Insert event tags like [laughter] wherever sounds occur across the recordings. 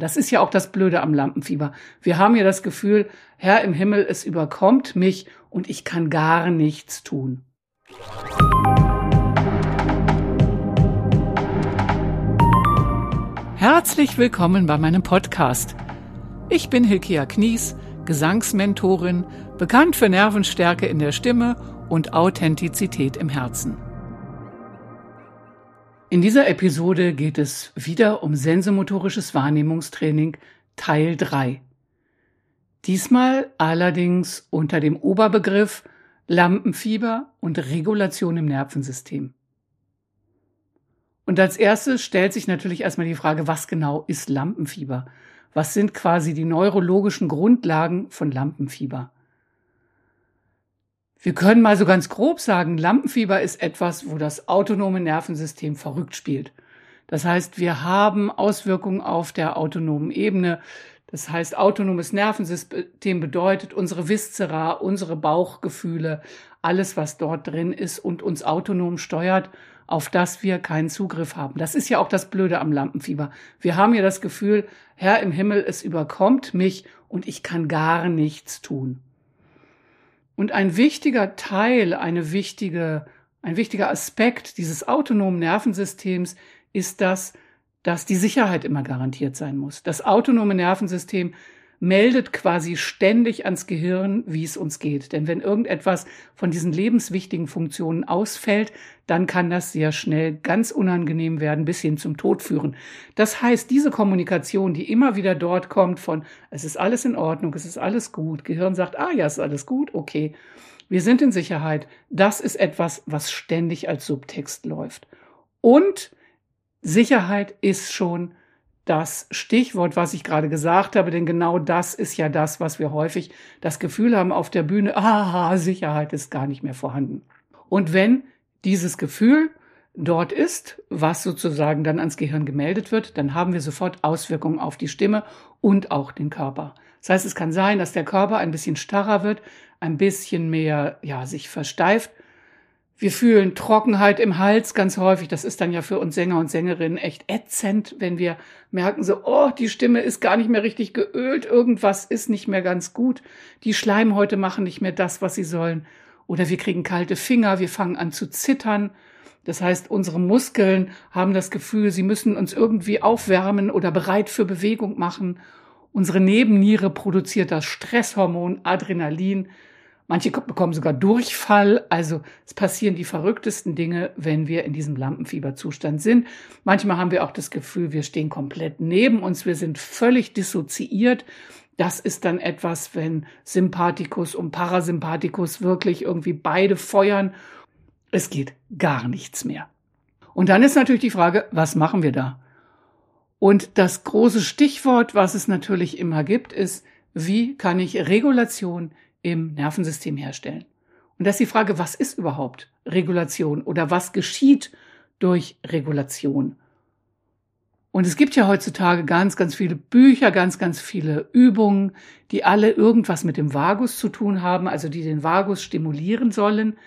Das ist ja auch das Blöde am Lampenfieber. Wir haben ja das Gefühl, Herr im Himmel, es überkommt mich und ich kann gar nichts tun. Herzlich willkommen bei meinem Podcast. Ich bin Hilkia Knies, Gesangsmentorin, bekannt für Nervenstärke in der Stimme und Authentizität im Herzen. In dieser Episode geht es wieder um sensomotorisches Wahrnehmungstraining Teil 3. Diesmal allerdings unter dem Oberbegriff Lampenfieber und Regulation im Nervensystem. Und als erstes stellt sich natürlich erstmal die Frage, was genau ist Lampenfieber? Was sind quasi die neurologischen Grundlagen von Lampenfieber? Wir können mal so ganz grob sagen, Lampenfieber ist etwas, wo das autonome Nervensystem verrückt spielt. Das heißt, wir haben Auswirkungen auf der autonomen Ebene. Das heißt, autonomes Nervensystem bedeutet unsere Viszera, unsere Bauchgefühle, alles, was dort drin ist und uns autonom steuert, auf das wir keinen Zugriff haben. Das ist ja auch das Blöde am Lampenfieber. Wir haben ja das Gefühl, Herr im Himmel, es überkommt mich und ich kann gar nichts tun. Und ein wichtiger Teil, eine wichtige, ein wichtiger Aspekt dieses autonomen Nervensystems ist das, dass die Sicherheit immer garantiert sein muss. Das autonome Nervensystem meldet quasi ständig ans Gehirn, wie es uns geht. Denn wenn irgendetwas von diesen lebenswichtigen Funktionen ausfällt, dann kann das sehr schnell ganz unangenehm werden, bis hin zum Tod führen. Das heißt, diese Kommunikation, die immer wieder dort kommt von, es ist alles in Ordnung, es ist alles gut, Gehirn sagt, ah ja, es ist alles gut, okay, wir sind in Sicherheit, das ist etwas, was ständig als Subtext läuft. Und Sicherheit ist schon das Stichwort, was ich gerade gesagt habe, denn genau das ist ja das, was wir häufig das Gefühl haben auf der Bühne, aha, Sicherheit ist gar nicht mehr vorhanden. Und wenn dieses Gefühl dort ist, was sozusagen dann ans Gehirn gemeldet wird, dann haben wir sofort Auswirkungen auf die Stimme und auch den Körper. Das heißt, es kann sein, dass der Körper ein bisschen starrer wird, ein bisschen mehr, ja, sich versteift wir fühlen Trockenheit im Hals ganz häufig. Das ist dann ja für uns Sänger und Sängerinnen echt ätzend, wenn wir merken so, oh, die Stimme ist gar nicht mehr richtig geölt, irgendwas ist nicht mehr ganz gut. Die Schleimhäute machen nicht mehr das, was sie sollen. Oder wir kriegen kalte Finger, wir fangen an zu zittern. Das heißt, unsere Muskeln haben das Gefühl, sie müssen uns irgendwie aufwärmen oder bereit für Bewegung machen. Unsere Nebenniere produziert das Stresshormon Adrenalin. Manche bekommen sogar Durchfall. Also es passieren die verrücktesten Dinge, wenn wir in diesem Lampenfieberzustand sind. Manchmal haben wir auch das Gefühl, wir stehen komplett neben uns, wir sind völlig dissoziiert. Das ist dann etwas, wenn Sympathikus und Parasympathikus wirklich irgendwie beide feuern. Es geht gar nichts mehr. Und dann ist natürlich die Frage, was machen wir da? Und das große Stichwort, was es natürlich immer gibt, ist, wie kann ich Regulation im Nervensystem herstellen. Und das ist die Frage, was ist überhaupt Regulation oder was geschieht durch Regulation? Und es gibt ja heutzutage ganz, ganz viele Bücher, ganz, ganz viele Übungen, die alle irgendwas mit dem Vagus zu tun haben, also die den Vagus stimulieren sollen.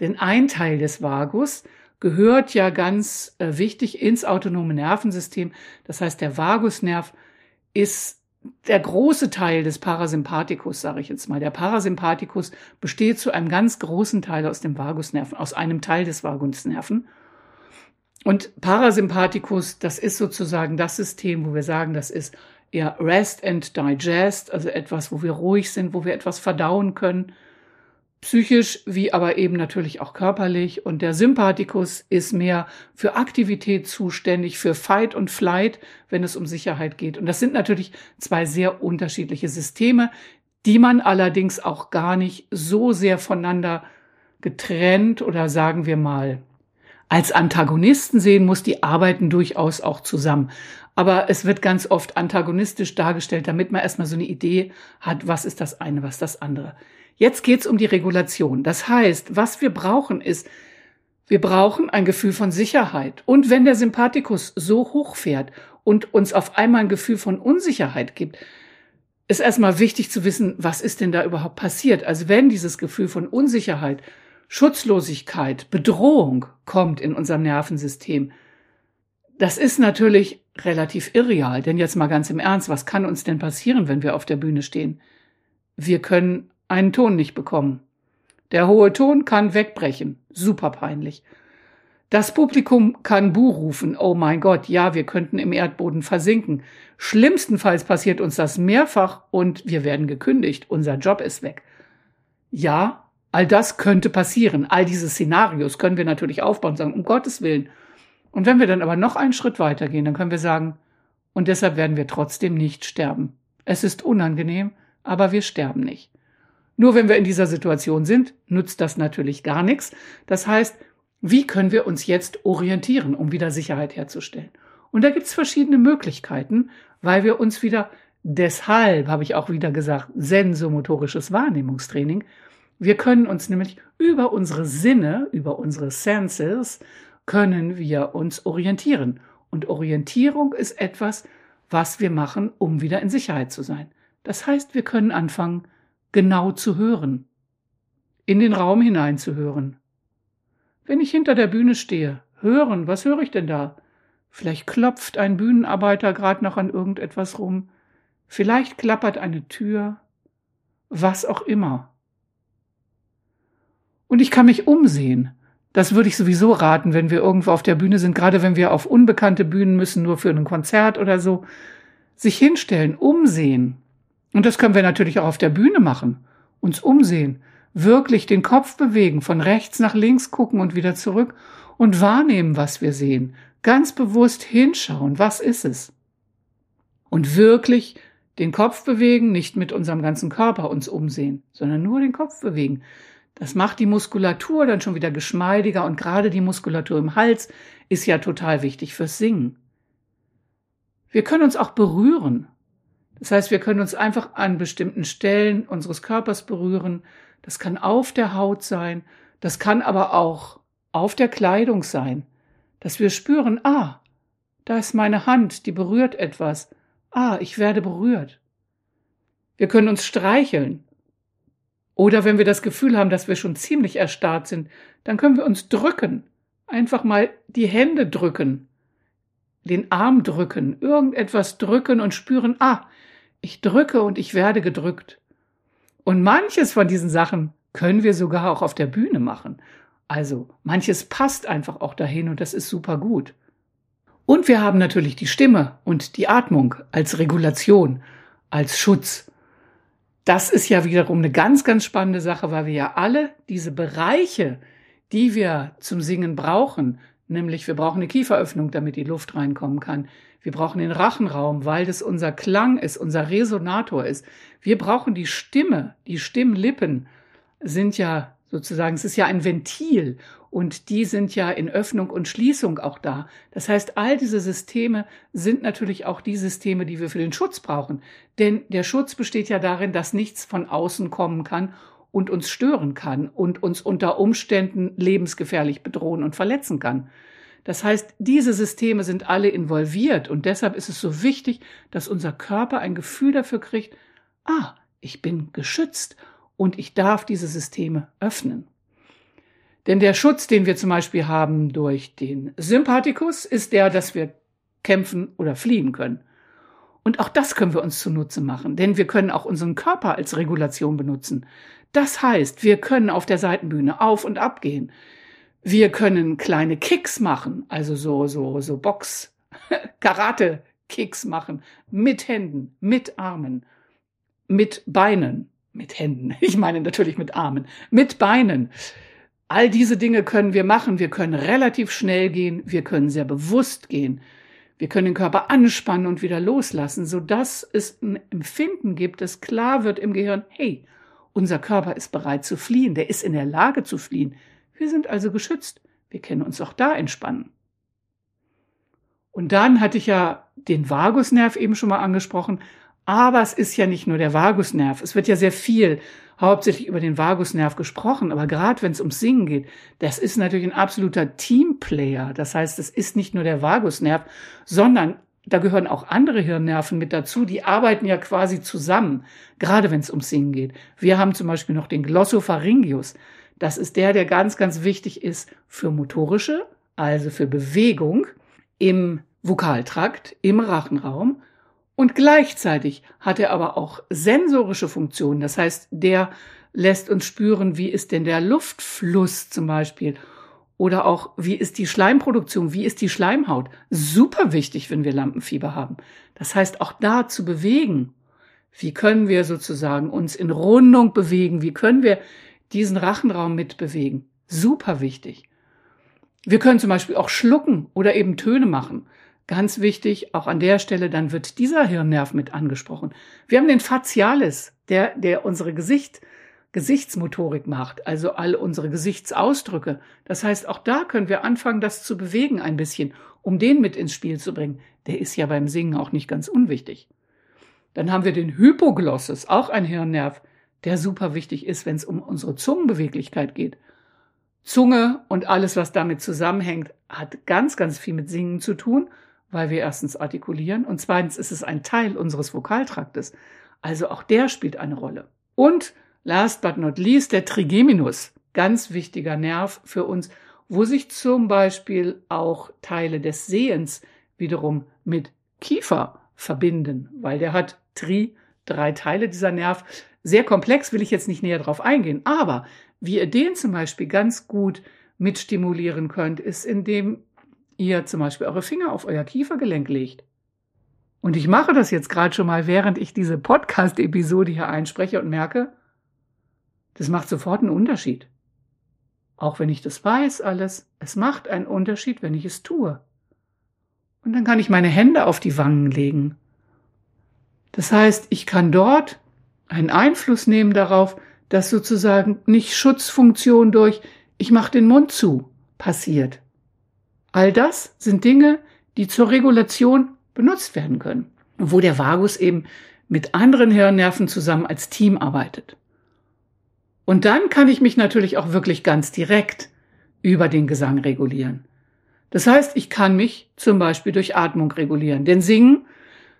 Denn ein Teil des Vagus gehört ja ganz äh, wichtig ins autonome Nervensystem. Das heißt, der Vagusnerv ist der große Teil des Parasympathikus, sage ich jetzt mal, der Parasympathikus besteht zu einem ganz großen Teil aus dem Vagusnerven, aus einem Teil des Vagusnerven. Und Parasympathikus, das ist sozusagen das System, wo wir sagen, das ist eher Rest and Digest, also etwas, wo wir ruhig sind, wo wir etwas verdauen können psychisch wie aber eben natürlich auch körperlich. Und der Sympathikus ist mehr für Aktivität zuständig, für Fight und Flight, wenn es um Sicherheit geht. Und das sind natürlich zwei sehr unterschiedliche Systeme, die man allerdings auch gar nicht so sehr voneinander getrennt oder sagen wir mal als Antagonisten sehen muss, die arbeiten durchaus auch zusammen. Aber es wird ganz oft antagonistisch dargestellt, damit man erstmal so eine Idee hat, was ist das eine, was das andere. Jetzt geht's um die Regulation. Das heißt, was wir brauchen ist, wir brauchen ein Gefühl von Sicherheit. Und wenn der Sympathikus so hoch fährt und uns auf einmal ein Gefühl von Unsicherheit gibt, ist erstmal wichtig zu wissen, was ist denn da überhaupt passiert. Also wenn dieses Gefühl von Unsicherheit, Schutzlosigkeit, Bedrohung kommt in unserem Nervensystem, Das ist natürlich relativ irreal, denn jetzt mal ganz im Ernst, was kann uns denn passieren, wenn wir auf der Bühne stehen? Wir können einen Ton nicht bekommen. Der hohe Ton kann wegbrechen. Super peinlich. Das Publikum kann Buh rufen. Oh mein Gott, ja, wir könnten im Erdboden versinken. Schlimmstenfalls passiert uns das mehrfach und wir werden gekündigt. Unser Job ist weg. Ja, all das könnte passieren. All diese Szenarios können wir natürlich aufbauen und sagen, um Gottes Willen. Und wenn wir dann aber noch einen Schritt weitergehen, dann können wir sagen, und deshalb werden wir trotzdem nicht sterben. Es ist unangenehm, aber wir sterben nicht. Nur wenn wir in dieser Situation sind, nützt das natürlich gar nichts. Das heißt, wie können wir uns jetzt orientieren, um wieder Sicherheit herzustellen? Und da gibt es verschiedene Möglichkeiten, weil wir uns wieder, deshalb habe ich auch wieder gesagt, sensomotorisches Wahrnehmungstraining, wir können uns nämlich über unsere Sinne, über unsere Senses, können wir uns orientieren. Und Orientierung ist etwas, was wir machen, um wieder in Sicherheit zu sein. Das heißt, wir können anfangen, genau zu hören, in den Raum hineinzuhören. Wenn ich hinter der Bühne stehe, hören, was höre ich denn da? Vielleicht klopft ein Bühnenarbeiter gerade noch an irgendetwas rum, vielleicht klappert eine Tür, was auch immer. Und ich kann mich umsehen. Das würde ich sowieso raten, wenn wir irgendwo auf der Bühne sind, gerade wenn wir auf unbekannte Bühnen müssen, nur für ein Konzert oder so. Sich hinstellen, umsehen. Und das können wir natürlich auch auf der Bühne machen. Uns umsehen, wirklich den Kopf bewegen, von rechts nach links gucken und wieder zurück und wahrnehmen, was wir sehen. Ganz bewusst hinschauen, was ist es? Und wirklich den Kopf bewegen, nicht mit unserem ganzen Körper uns umsehen, sondern nur den Kopf bewegen. Das macht die Muskulatur dann schon wieder geschmeidiger und gerade die Muskulatur im Hals ist ja total wichtig fürs Singen. Wir können uns auch berühren. Das heißt, wir können uns einfach an bestimmten Stellen unseres Körpers berühren. Das kann auf der Haut sein, das kann aber auch auf der Kleidung sein, dass wir spüren, ah, da ist meine Hand, die berührt etwas. Ah, ich werde berührt. Wir können uns streicheln. Oder wenn wir das Gefühl haben, dass wir schon ziemlich erstarrt sind, dann können wir uns drücken. Einfach mal die Hände drücken, den Arm drücken, irgendetwas drücken und spüren, ah, ich drücke und ich werde gedrückt. Und manches von diesen Sachen können wir sogar auch auf der Bühne machen. Also manches passt einfach auch dahin und das ist super gut. Und wir haben natürlich die Stimme und die Atmung als Regulation, als Schutz. Das ist ja wiederum eine ganz, ganz spannende Sache, weil wir ja alle diese Bereiche, die wir zum Singen brauchen, nämlich wir brauchen eine Kieferöffnung, damit die Luft reinkommen kann. Wir brauchen den Rachenraum, weil das unser Klang ist, unser Resonator ist. Wir brauchen die Stimme, die Stimmlippen sind ja sozusagen, es ist ja ein Ventil und die sind ja in Öffnung und Schließung auch da. Das heißt, all diese Systeme sind natürlich auch die Systeme, die wir für den Schutz brauchen. Denn der Schutz besteht ja darin, dass nichts von außen kommen kann und uns stören kann und uns unter Umständen lebensgefährlich bedrohen und verletzen kann. Das heißt, diese Systeme sind alle involviert und deshalb ist es so wichtig, dass unser Körper ein Gefühl dafür kriegt, ah, ich bin geschützt und ich darf diese Systeme öffnen. Denn der Schutz, den wir zum Beispiel haben durch den Sympathikus, ist der, dass wir kämpfen oder fliehen können. Und auch das können wir uns zunutze machen, denn wir können auch unseren Körper als Regulation benutzen. Das heißt, wir können auf der Seitenbühne auf und ab gehen. Wir können kleine Kicks machen, also so, so, so Box, [laughs] Karate-Kicks machen. Mit Händen, mit Armen, mit Beinen, mit Händen. [laughs] Ich meine natürlich mit Armen, mit Beinen. All diese Dinge können wir machen. Wir können relativ schnell gehen. Wir können sehr bewusst gehen. Wir können den Körper anspannen und wieder loslassen, sodass es ein Empfinden gibt, das klar wird im Gehirn, hey, unser Körper ist bereit zu fliehen, der ist in der Lage zu fliehen. Wir sind also geschützt. Wir können uns auch da entspannen. Und dann hatte ich ja den Vagusnerv eben schon mal angesprochen. Aber es ist ja nicht nur der Vagusnerv. Es wird ja sehr viel hauptsächlich über den Vagusnerv gesprochen. Aber gerade wenn es ums Singen geht, das ist natürlich ein absoluter Teamplayer. Das heißt, es ist nicht nur der Vagusnerv, sondern da gehören auch andere Hirnnerven mit dazu. Die arbeiten ja quasi zusammen, gerade wenn es ums Singen geht. Wir haben zum Beispiel noch den Glossopharyngeus. Das ist der, der ganz, ganz wichtig ist für motorische, also für Bewegung im Vokaltrakt im Rachenraum und gleichzeitig hat er aber auch sensorische Funktionen. Das heißt, der lässt uns spüren, wie ist denn der Luftfluss zum Beispiel oder auch wie ist die Schleimproduktion, wie ist die Schleimhaut. Super wichtig, wenn wir Lampenfieber haben. Das heißt, auch da zu bewegen. Wie können wir sozusagen uns in Rundung bewegen? Wie können wir diesen Rachenraum mitbewegen? Super wichtig. Wir können zum Beispiel auch schlucken oder eben Töne machen. Ganz wichtig, auch an der Stelle, dann wird dieser Hirnnerv mit angesprochen. Wir haben den Facialis, der, der unsere Gesicht, Gesichtsmotorik macht, also all unsere Gesichtsausdrücke. Das heißt, auch da können wir anfangen, das zu bewegen ein bisschen, um den mit ins Spiel zu bringen. Der ist ja beim Singen auch nicht ganz unwichtig. Dann haben wir den Hypoglossus, auch ein Hirnnerv, der super wichtig ist, wenn es um unsere Zungenbeweglichkeit geht. Zunge und alles, was damit zusammenhängt, hat ganz, ganz viel mit Singen zu tun, weil wir erstens artikulieren und zweitens ist es ein Teil unseres Vokaltraktes. Also auch der spielt eine Rolle. Und last but not least der Trigeminus, ganz wichtiger Nerv für uns, wo sich zum Beispiel auch Teile des Sehens wiederum mit Kiefer verbinden, weil der hat Tri, drei Teile dieser Nerv. Sehr komplex, will ich jetzt nicht näher drauf eingehen, aber wie ihr den zum Beispiel ganz gut mitstimulieren könnt, ist, indem ihr zum Beispiel eure Finger auf euer Kiefergelenk legt. Und ich mache das jetzt gerade schon mal, während ich diese Podcast-Episode hier einspreche und merke, das macht sofort einen Unterschied. Auch wenn ich das weiß alles, es macht einen Unterschied, wenn ich es tue. Und dann kann ich meine Hände auf die Wangen legen. Das heißt, ich kann dort einen Einfluss nehmen darauf, dass sozusagen nicht Schutzfunktion durch ich mache den Mund zu passiert. All das sind Dinge, die zur Regulation benutzt werden können, wo der Vagus eben mit anderen Hirnnerven zusammen als Team arbeitet. Und dann kann ich mich natürlich auch wirklich ganz direkt über den Gesang regulieren. Das heißt, ich kann mich zum Beispiel durch Atmung regulieren. Denn Singen,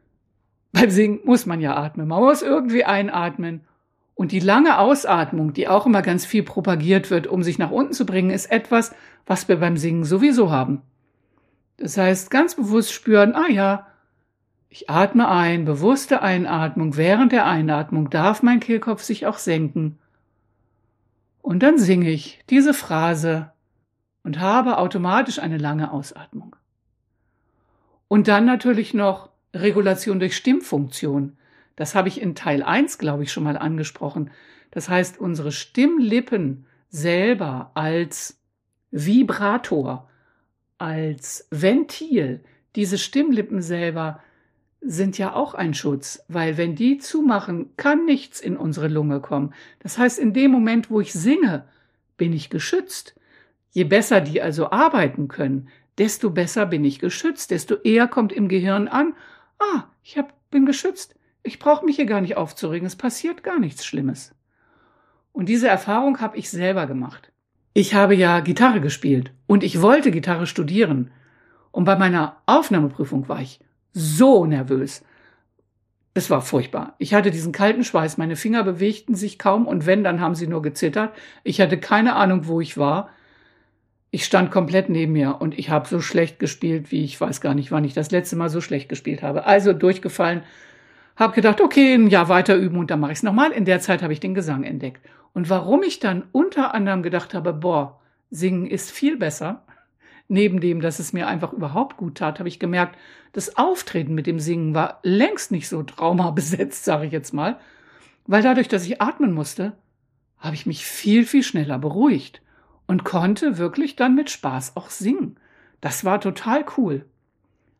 [laughs] beim Singen muss man ja atmen. Man muss irgendwie einatmen und die lange Ausatmung, die auch immer ganz viel propagiert wird, um sich nach unten zu bringen, ist etwas, was wir beim Singen sowieso haben. Das heißt, ganz bewusst spüren, ah ja, ich atme ein, bewusste Einatmung. Während der Einatmung darf mein Kehlkopf sich auch senken. Und dann singe ich diese Phrase und habe automatisch eine lange Ausatmung. Und dann natürlich noch Regulation durch Stimmfunktion. Das habe ich in Teil 1, glaube ich, schon mal angesprochen. Das heißt, unsere Stimmlippen selber als Vibrator, als Ventil, diese Stimmlippen selber sind ja auch ein Schutz, weil wenn die zumachen, kann nichts in unsere Lunge kommen. Das heißt, in dem Moment, wo ich singe, bin ich geschützt. Je besser die also arbeiten können, desto besser bin ich geschützt, desto eher kommt im Gehirn an, ah, ich hab, bin geschützt, ich brauche mich hier gar nicht aufzuregen, es passiert gar nichts Schlimmes. Und diese Erfahrung habe ich selber gemacht. Ich habe ja Gitarre gespielt und ich wollte Gitarre studieren. Und bei meiner Aufnahmeprüfung war ich so nervös. Es war furchtbar. Ich hatte diesen kalten Schweiß, meine Finger bewegten sich kaum und wenn, dann haben sie nur gezittert. Ich hatte keine Ahnung, wo ich war. Ich stand komplett neben mir und ich habe so schlecht gespielt, wie ich weiß gar nicht, wann ich das letzte Mal so schlecht gespielt habe. Also durchgefallen, habe gedacht, okay, ein Jahr weiter üben und dann mache ich es nochmal. In der Zeit habe ich den Gesang entdeckt. Und warum ich dann unter anderem gedacht habe, boah, singen ist viel besser, neben dem, dass es mir einfach überhaupt gut tat, habe ich gemerkt, das Auftreten mit dem Singen war längst nicht so traumabesetzt, [laughs] sage ich jetzt mal, weil dadurch, dass ich atmen musste, habe ich mich viel, viel schneller beruhigt und konnte wirklich dann mit Spaß auch singen. Das war total cool.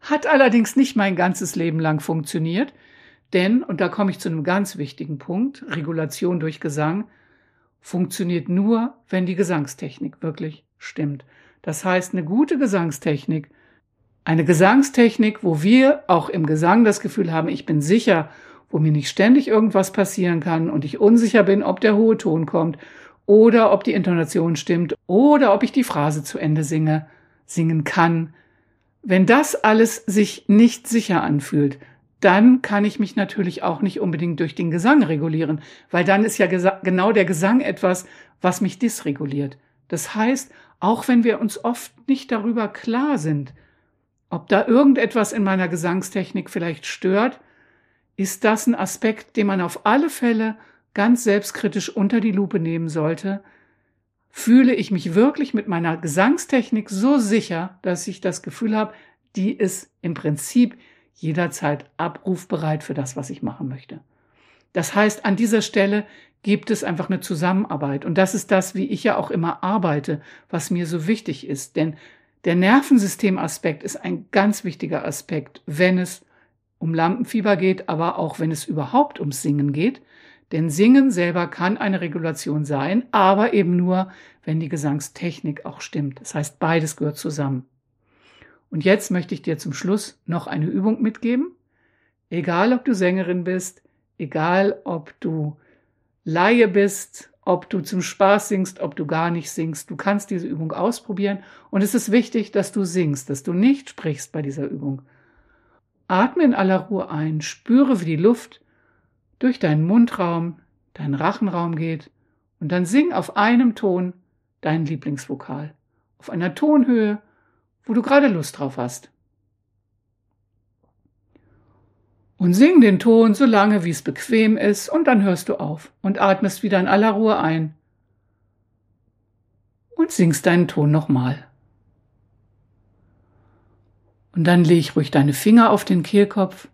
Hat allerdings nicht mein ganzes Leben lang funktioniert. Denn, und da komme ich zu einem ganz wichtigen Punkt, Regulation durch Gesang funktioniert nur, wenn die Gesangstechnik wirklich stimmt. Das heißt, eine gute Gesangstechnik, eine Gesangstechnik, wo wir auch im Gesang das Gefühl haben, ich bin sicher, wo mir nicht ständig irgendwas passieren kann und ich unsicher bin, ob der hohe Ton kommt oder ob die Intonation stimmt oder ob ich die Phrase zu Ende singe, singen kann. Wenn das alles sich nicht sicher anfühlt, dann kann ich mich natürlich auch nicht unbedingt durch den Gesang regulieren, weil dann ist ja genau der Gesang etwas, was mich dysreguliert. Das heißt, auch wenn wir uns oft nicht darüber klar sind, ob da irgendetwas in meiner Gesangstechnik vielleicht stört, ist das ein Aspekt, den man auf alle Fälle ganz selbstkritisch unter die Lupe nehmen sollte. Fühle ich mich wirklich mit meiner Gesangstechnik so sicher, dass ich das Gefühl habe, die ist im Prinzip jederzeit abrufbereit für das, was ich machen möchte. Das heißt, an dieser Stelle gibt es einfach eine Zusammenarbeit. Und das ist das, wie ich ja auch immer arbeite, was mir so wichtig ist. Denn der Nervensystemaspekt ist ein ganz wichtiger Aspekt, wenn es um Lampenfieber geht, aber auch wenn es überhaupt ums Singen geht. Denn Singen selber kann eine Regulation sein, aber eben nur, wenn die Gesangstechnik auch stimmt. Das heißt, beides gehört zusammen. Und jetzt möchte ich dir zum Schluss noch eine Übung mitgeben. Egal, ob du Sängerin bist, egal, ob du Laie bist, ob du zum Spaß singst, ob du gar nicht singst, du kannst diese Übung ausprobieren. Und es ist wichtig, dass du singst, dass du nicht sprichst bei dieser Übung. Atme in aller Ruhe ein, spüre, wie die Luft durch deinen Mundraum, deinen Rachenraum geht und dann sing auf einem Ton deinen Lieblingsvokal, auf einer Tonhöhe, wo du gerade Lust drauf hast. Und sing den Ton so lange, wie es bequem ist, und dann hörst du auf und atmest wieder in aller Ruhe ein. Und singst deinen Ton nochmal. Und dann leg ruhig deine Finger auf den Kehlkopf.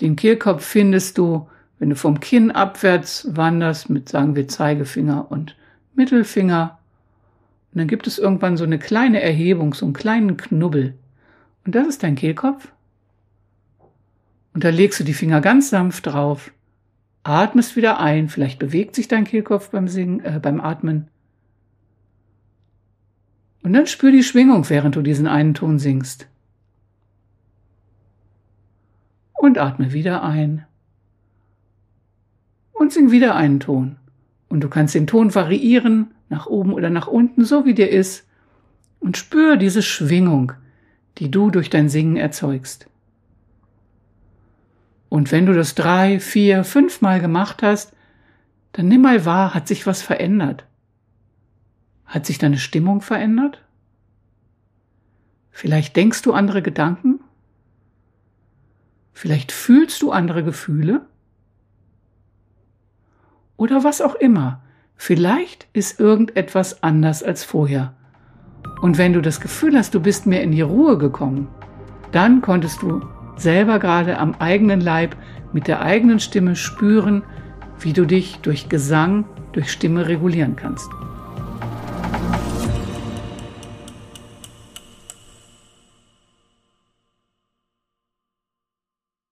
Den Kehlkopf findest du, wenn du vom Kinn abwärts wanderst, mit sagen wir Zeigefinger und Mittelfinger. Und dann gibt es irgendwann so eine kleine Erhebung, so einen kleinen Knubbel. Und das ist dein Kehlkopf. Und da legst du die Finger ganz sanft drauf, atmest wieder ein, vielleicht bewegt sich dein Kehlkopf beim Singen, äh, beim Atmen. Und dann spür die Schwingung, während du diesen einen Ton singst. Und atme wieder ein. Und sing wieder einen Ton. Und du kannst den Ton variieren, nach oben oder nach unten, so wie dir ist. Und spür diese Schwingung, die du durch dein Singen erzeugst. Und wenn du das drei, vier, fünfmal gemacht hast, dann nimm mal wahr, hat sich was verändert? Hat sich deine Stimmung verändert? Vielleicht denkst du andere Gedanken? Vielleicht fühlst du andere Gefühle? Oder was auch immer. Vielleicht ist irgendetwas anders als vorher. Und wenn du das Gefühl hast, du bist mehr in die Ruhe gekommen, dann konntest du selber gerade am eigenen Leib mit der eigenen Stimme spüren, wie du dich durch Gesang, durch Stimme regulieren kannst.